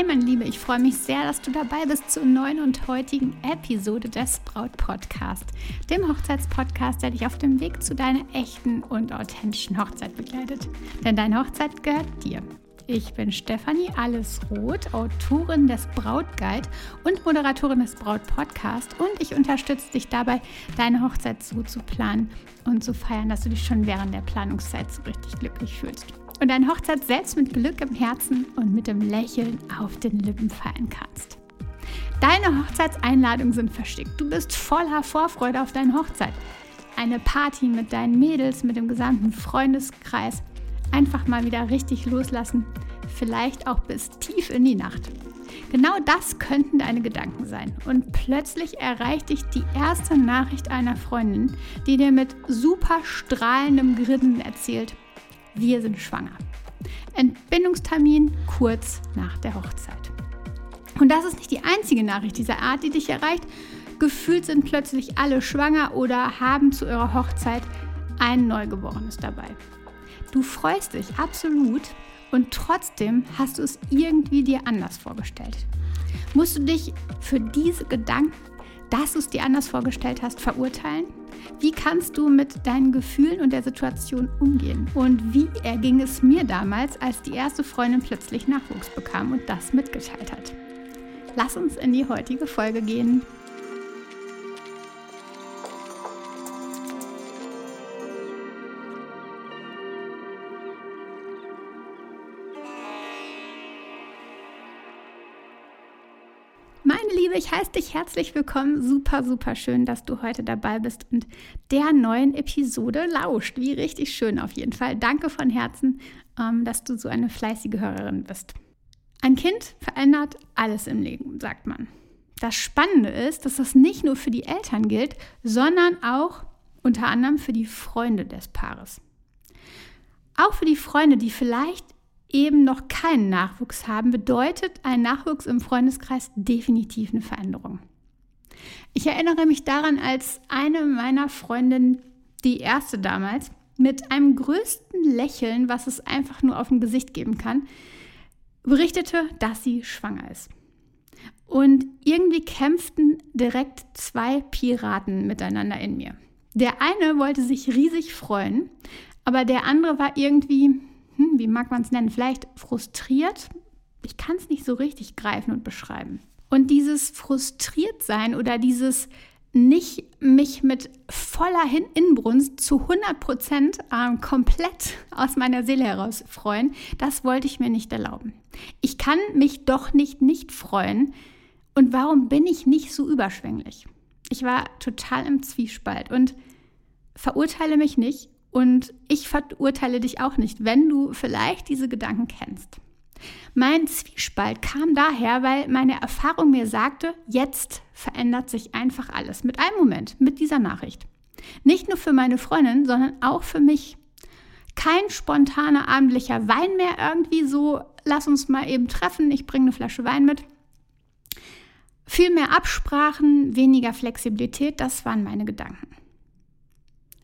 Hey meine Liebe, ich freue mich sehr, dass du dabei bist zur neuen und heutigen Episode des Braut Podcast, dem Hochzeitspodcast, der dich auf dem Weg zu deiner echten und authentischen Hochzeit begleitet. Denn deine Hochzeit gehört dir. Ich bin Stefanie Allesroth, Autorin des Brautguide und Moderatorin des Braut Podcast und ich unterstütze dich dabei, deine Hochzeit so zu planen und zu feiern, dass du dich schon während der Planungszeit so richtig glücklich fühlst und deine Hochzeit selbst mit Glück im Herzen und mit dem Lächeln auf den Lippen feiern kannst. Deine Hochzeitseinladungen sind verschickt. Du bist voller Vorfreude auf deine Hochzeit. Eine Party mit deinen Mädels, mit dem gesamten Freundeskreis. Einfach mal wieder richtig loslassen. Vielleicht auch bis tief in die Nacht. Genau das könnten deine Gedanken sein. Und plötzlich erreicht dich die erste Nachricht einer Freundin, die dir mit super strahlendem Grinsen erzählt, wir sind schwanger. Entbindungstermin kurz nach der Hochzeit. Und das ist nicht die einzige Nachricht dieser Art, die dich erreicht. Gefühlt sind plötzlich alle schwanger oder haben zu ihrer Hochzeit ein Neugeborenes dabei. Du freust dich absolut und trotzdem hast du es irgendwie dir anders vorgestellt. Musst du dich für diese Gedanken, dass du es dir anders vorgestellt hast, verurteilen? Wie kannst du mit deinen Gefühlen und der Situation umgehen? Und wie erging es mir damals, als die erste Freundin plötzlich Nachwuchs bekam und das mitgeteilt hat? Lass uns in die heutige Folge gehen. Liebe, ich heiße dich herzlich willkommen. Super, super schön, dass du heute dabei bist und der neuen Episode lauscht. Wie richtig schön auf jeden Fall. Danke von Herzen, ähm, dass du so eine fleißige Hörerin bist. Ein Kind verändert alles im Leben, sagt man. Das Spannende ist, dass das nicht nur für die Eltern gilt, sondern auch unter anderem für die Freunde des Paares. Auch für die Freunde, die vielleicht eben noch keinen Nachwuchs haben, bedeutet ein Nachwuchs im Freundeskreis definitiv eine Veränderung. Ich erinnere mich daran, als eine meiner Freundinnen, die erste damals, mit einem größten Lächeln, was es einfach nur auf dem Gesicht geben kann, berichtete, dass sie schwanger ist. Und irgendwie kämpften direkt zwei Piraten miteinander in mir. Der eine wollte sich riesig freuen, aber der andere war irgendwie hm, wie mag man es nennen, vielleicht frustriert. Ich kann es nicht so richtig greifen und beschreiben. Und dieses frustriert sein oder dieses nicht mich mit voller Inbrunst zu 100 Prozent äh, komplett aus meiner Seele heraus freuen, das wollte ich mir nicht erlauben. Ich kann mich doch nicht nicht freuen. Und warum bin ich nicht so überschwänglich? Ich war total im Zwiespalt und verurteile mich nicht und ich verurteile dich auch nicht, wenn du vielleicht diese Gedanken kennst. Mein Zwiespalt kam daher, weil meine Erfahrung mir sagte, jetzt verändert sich einfach alles. Mit einem Moment, mit dieser Nachricht. Nicht nur für meine Freundin, sondern auch für mich. Kein spontaner abendlicher Wein mehr irgendwie so, lass uns mal eben treffen, ich bringe eine Flasche Wein mit. Viel mehr Absprachen, weniger Flexibilität, das waren meine Gedanken.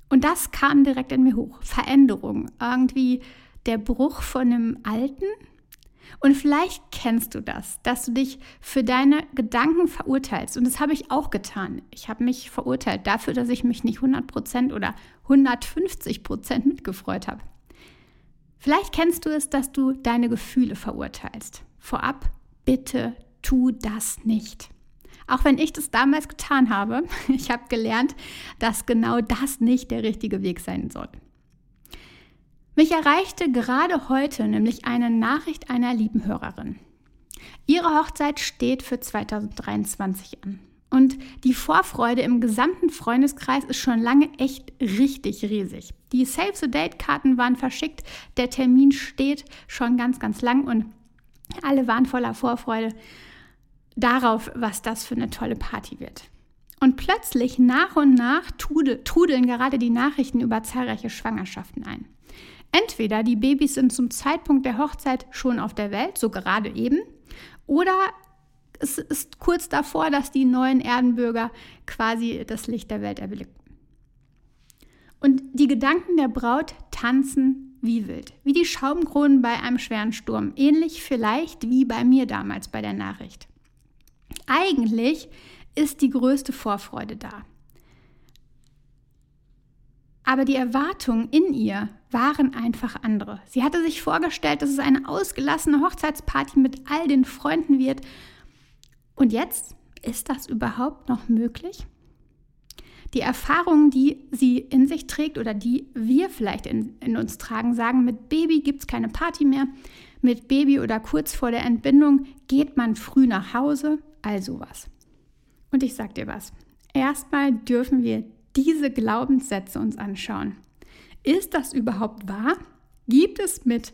Und das kam direkt in mir hoch. Veränderung. Irgendwie der Bruch von dem Alten. Und vielleicht kennst du das, dass du dich für deine Gedanken verurteilst. Und das habe ich auch getan. Ich habe mich verurteilt dafür, dass ich mich nicht 100% oder 150% mitgefreut habe. Vielleicht kennst du es, dass du deine Gefühle verurteilst. Vorab, bitte tu das nicht. Auch wenn ich das damals getan habe, ich habe gelernt, dass genau das nicht der richtige Weg sein soll. Mich erreichte gerade heute nämlich eine Nachricht einer lieben Hörerin. Ihre Hochzeit steht für 2023 an. Und die Vorfreude im gesamten Freundeskreis ist schon lange echt richtig riesig. Die Save the Date-Karten waren verschickt, der Termin steht schon ganz, ganz lang und alle waren voller Vorfreude darauf, was das für eine tolle Party wird. Und plötzlich nach und nach trudeln gerade die Nachrichten über zahlreiche Schwangerschaften ein. Entweder die Babys sind zum Zeitpunkt der Hochzeit schon auf der Welt, so gerade eben, oder es ist kurz davor, dass die neuen Erdenbürger quasi das Licht der Welt erblicken. Und die Gedanken der Braut tanzen wie wild, wie die Schaumkronen bei einem schweren Sturm, ähnlich vielleicht wie bei mir damals bei der Nachricht. Eigentlich ist die größte Vorfreude da. Aber die Erwartungen in ihr waren einfach andere. Sie hatte sich vorgestellt, dass es eine ausgelassene Hochzeitsparty mit all den Freunden wird. Und jetzt ist das überhaupt noch möglich? Die Erfahrungen, die sie in sich trägt oder die wir vielleicht in, in uns tragen, sagen, mit Baby gibt es keine Party mehr. Mit Baby oder kurz vor der Entbindung geht man früh nach Hause, also was. Und ich sag dir was. Erstmal dürfen wir diese Glaubenssätze uns anschauen. Ist das überhaupt wahr? Gibt es mit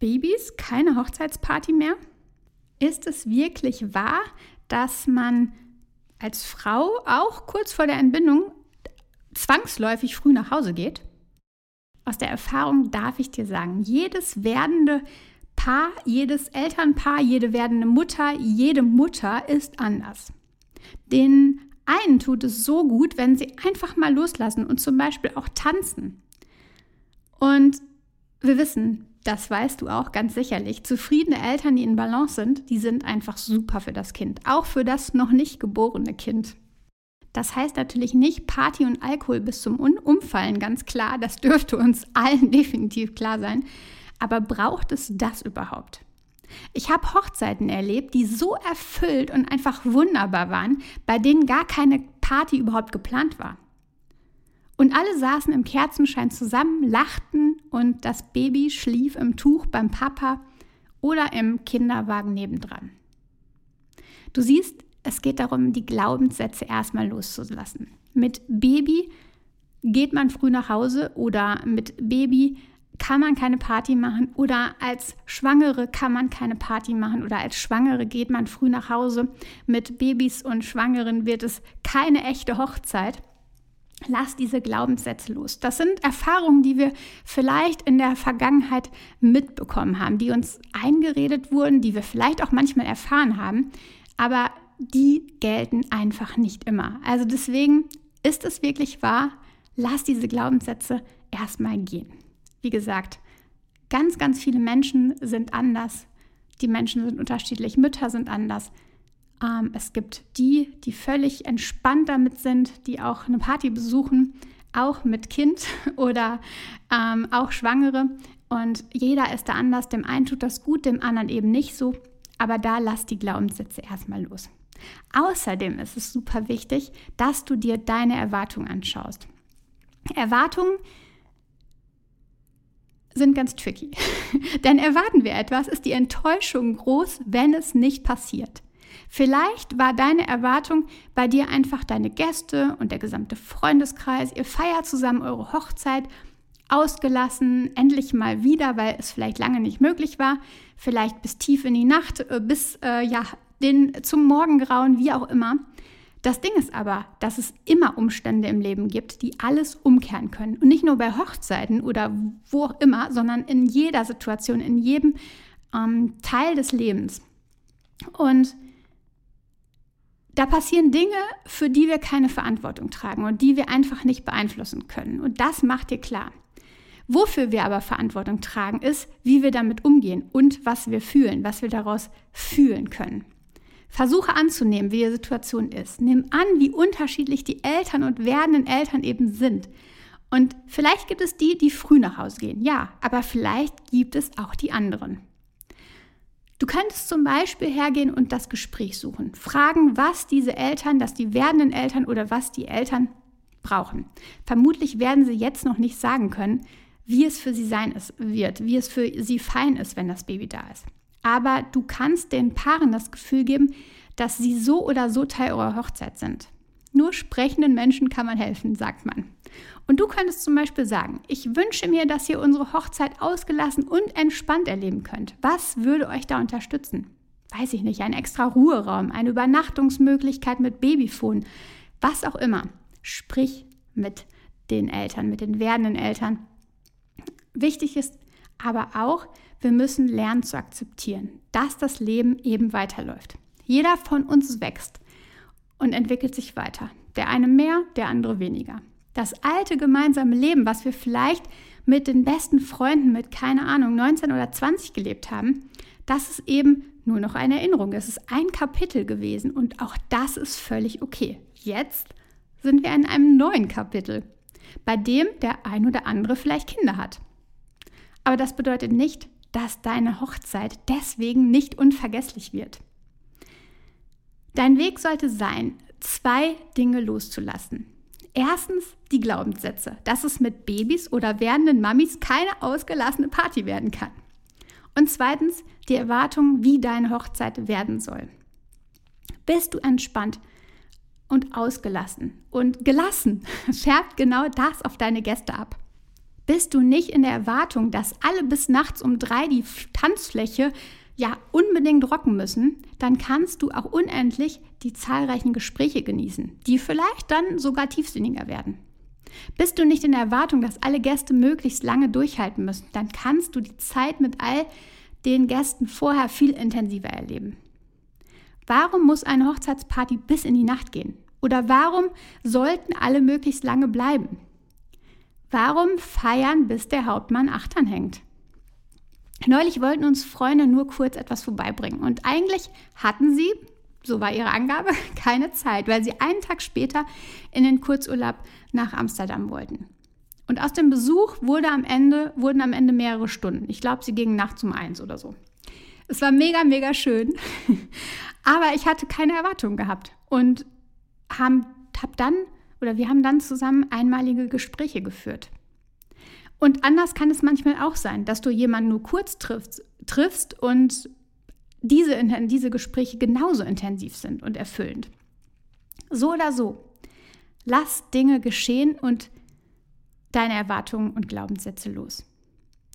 Babys keine Hochzeitsparty mehr? Ist es wirklich wahr, dass man als Frau auch kurz vor der Entbindung zwangsläufig früh nach Hause geht? Aus der Erfahrung darf ich dir sagen, jedes werdende Paar, jedes Elternpaar, jede werdende Mutter, jede Mutter ist anders. Den einen tut es so gut, wenn sie einfach mal loslassen und zum Beispiel auch tanzen. Und wir wissen, das weißt du auch ganz sicherlich, zufriedene Eltern, die in Balance sind, die sind einfach super für das Kind, auch für das noch nicht geborene Kind. Das heißt natürlich nicht Party und Alkohol bis zum Umfallen, ganz klar, das dürfte uns allen definitiv klar sein. Aber braucht es das überhaupt? Ich habe Hochzeiten erlebt, die so erfüllt und einfach wunderbar waren, bei denen gar keine Party überhaupt geplant war. Und alle saßen im Kerzenschein zusammen, lachten und das Baby schlief im Tuch beim Papa oder im Kinderwagen nebendran. Du siehst, es geht darum, die Glaubenssätze erstmal loszulassen. Mit Baby geht man früh nach Hause oder mit Baby kann man keine Party machen oder als Schwangere kann man keine Party machen oder als Schwangere geht man früh nach Hause. Mit Babys und Schwangeren wird es keine echte Hochzeit. Lass diese Glaubenssätze los. Das sind Erfahrungen, die wir vielleicht in der Vergangenheit mitbekommen haben, die uns eingeredet wurden, die wir vielleicht auch manchmal erfahren haben, aber die gelten einfach nicht immer. Also deswegen ist es wirklich wahr, lass diese Glaubenssätze erstmal gehen. Wie gesagt, ganz, ganz viele Menschen sind anders. Die Menschen sind unterschiedlich, Mütter sind anders. Ähm, es gibt die, die völlig entspannt damit sind, die auch eine Party besuchen, auch mit Kind oder ähm, auch Schwangere. Und jeder ist da anders. Dem einen tut das gut, dem anderen eben nicht so. Aber da lass die Glaubenssätze erstmal los. Außerdem ist es super wichtig, dass du dir deine Erwartungen anschaust. Erwartungen sind ganz tricky. Denn erwarten wir etwas, ist die Enttäuschung groß, wenn es nicht passiert. Vielleicht war deine Erwartung bei dir einfach deine Gäste und der gesamte Freundeskreis, ihr feiert zusammen eure Hochzeit, ausgelassen, endlich mal wieder, weil es vielleicht lange nicht möglich war, vielleicht bis tief in die Nacht, äh, bis äh, ja, den, zum Morgengrauen, wie auch immer. Das Ding ist aber, dass es immer Umstände im Leben gibt, die alles umkehren können. Und nicht nur bei Hochzeiten oder wo auch immer, sondern in jeder Situation, in jedem ähm, Teil des Lebens. Und da passieren Dinge, für die wir keine Verantwortung tragen und die wir einfach nicht beeinflussen können. Und das macht dir klar. Wofür wir aber Verantwortung tragen, ist, wie wir damit umgehen und was wir fühlen, was wir daraus fühlen können. Versuche anzunehmen, wie die Situation ist. Nimm an, wie unterschiedlich die Eltern und werdenden Eltern eben sind. Und vielleicht gibt es die, die früh nach Hause gehen, ja, aber vielleicht gibt es auch die anderen. Du könntest zum Beispiel hergehen und das Gespräch suchen. Fragen, was diese Eltern, dass die werdenden Eltern oder was die Eltern brauchen. Vermutlich werden sie jetzt noch nicht sagen können, wie es für sie sein wird, wie es für sie fein ist, wenn das Baby da ist. Aber du kannst den Paaren das Gefühl geben, dass sie so oder so Teil eurer Hochzeit sind. Nur sprechenden Menschen kann man helfen, sagt man. Und du könntest zum Beispiel sagen, ich wünsche mir, dass ihr unsere Hochzeit ausgelassen und entspannt erleben könnt. Was würde euch da unterstützen? Weiß ich nicht, ein extra Ruheraum, eine Übernachtungsmöglichkeit mit Babyfon, was auch immer. Sprich mit den Eltern, mit den werdenden Eltern. Wichtig ist aber auch, wir müssen lernen zu akzeptieren, dass das Leben eben weiterläuft. Jeder von uns wächst und entwickelt sich weiter. Der eine mehr, der andere weniger. Das alte gemeinsame Leben, was wir vielleicht mit den besten Freunden mit, keine Ahnung, 19 oder 20 gelebt haben, dass es eben nur noch eine Erinnerung ist. Es ist ein Kapitel gewesen und auch das ist völlig okay. Jetzt sind wir in einem neuen Kapitel, bei dem der ein oder andere vielleicht Kinder hat. Aber das bedeutet nicht, dass deine Hochzeit deswegen nicht unvergesslich wird. Dein Weg sollte sein, zwei Dinge loszulassen. Erstens die Glaubenssätze, dass es mit Babys oder werdenden Mamis keine ausgelassene Party werden kann. Und zweitens die Erwartung, wie deine Hochzeit werden soll. Bist du entspannt und ausgelassen und gelassen, färbt genau das auf deine Gäste ab. Bist du nicht in der Erwartung, dass alle bis nachts um drei die Tanzfläche ja unbedingt rocken müssen, dann kannst du auch unendlich die zahlreichen Gespräche genießen, die vielleicht dann sogar tiefsinniger werden. Bist du nicht in der Erwartung, dass alle Gäste möglichst lange durchhalten müssen, dann kannst du die Zeit mit all den Gästen vorher viel intensiver erleben. Warum muss eine Hochzeitsparty bis in die Nacht gehen? Oder warum sollten alle möglichst lange bleiben? Warum feiern, bis der Hauptmann achtern hängt? Neulich wollten uns Freunde nur kurz etwas vorbeibringen und eigentlich hatten sie, so war ihre Angabe, keine Zeit, weil sie einen Tag später in den Kurzurlaub nach Amsterdam wollten. Und aus dem Besuch wurde am Ende, wurden am Ende mehrere Stunden. Ich glaube, sie gingen nachts um eins oder so. Es war mega, mega schön. Aber ich hatte keine Erwartungen gehabt und haben, hab dann oder wir haben dann zusammen einmalige Gespräche geführt. Und anders kann es manchmal auch sein, dass du jemanden nur kurz triffst, triffst und diese, diese Gespräche genauso intensiv sind und erfüllend. So oder so, lass Dinge geschehen und deine Erwartungen und Glaubenssätze los.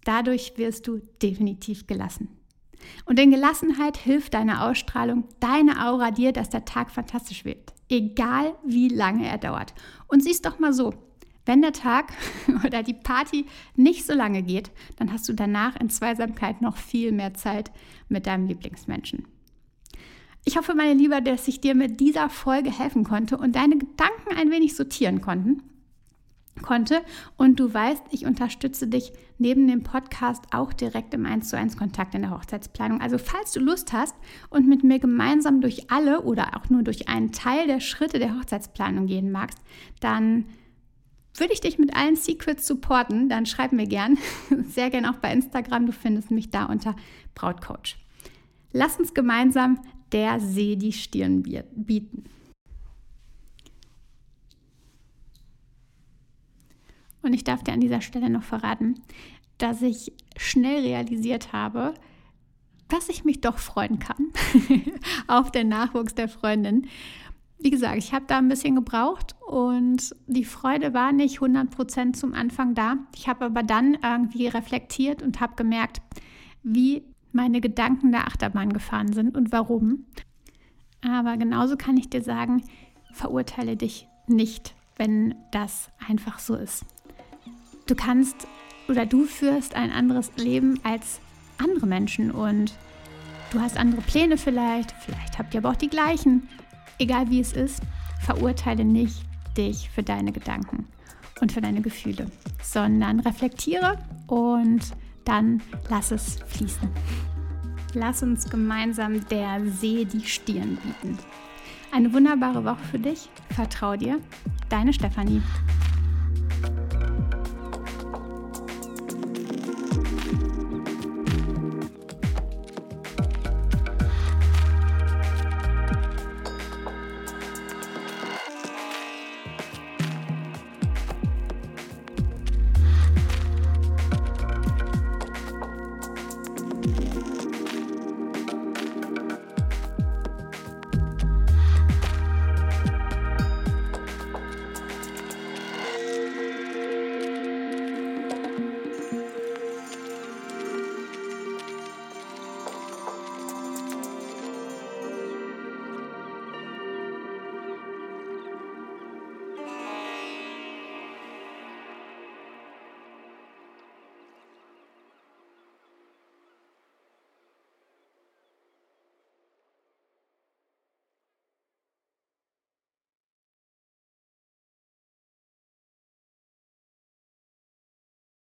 Dadurch wirst du definitiv gelassen. Und in Gelassenheit hilft deine Ausstrahlung, deine Aura dir, dass der Tag fantastisch wird, egal wie lange er dauert. Und siehst doch mal so, wenn der Tag oder die Party nicht so lange geht, dann hast du danach in Zweisamkeit noch viel mehr Zeit mit deinem Lieblingsmenschen. Ich hoffe, meine Liebe, dass ich dir mit dieser Folge helfen konnte und deine Gedanken ein wenig sortieren konnten konnte. Und du weißt, ich unterstütze dich neben dem Podcast auch direkt im 1 zu 1 Kontakt in der Hochzeitsplanung. Also falls du Lust hast und mit mir gemeinsam durch alle oder auch nur durch einen Teil der Schritte der Hochzeitsplanung gehen magst, dann würde ich dich mit allen Secrets supporten, dann schreib mir gern. Sehr gern auch bei Instagram. Du findest mich da unter Brautcoach. Lass uns gemeinsam der See die Stirn bieten. Und ich darf dir an dieser Stelle noch verraten, dass ich schnell realisiert habe, dass ich mich doch freuen kann auf den Nachwuchs der Freundin wie gesagt, ich habe da ein bisschen gebraucht und die Freude war nicht 100% zum Anfang da. Ich habe aber dann irgendwie reflektiert und habe gemerkt, wie meine Gedanken der Achterbahn gefahren sind und warum. Aber genauso kann ich dir sagen, verurteile dich nicht, wenn das einfach so ist. Du kannst oder du führst ein anderes Leben als andere Menschen und du hast andere Pläne vielleicht, vielleicht habt ihr aber auch die gleichen egal wie es ist, verurteile nicht dich für deine Gedanken und für deine Gefühle, sondern reflektiere und dann lass es fließen. Lass uns gemeinsam der See die Stirn bieten. Eine wunderbare Woche für dich. Vertrau dir. Deine Stefanie.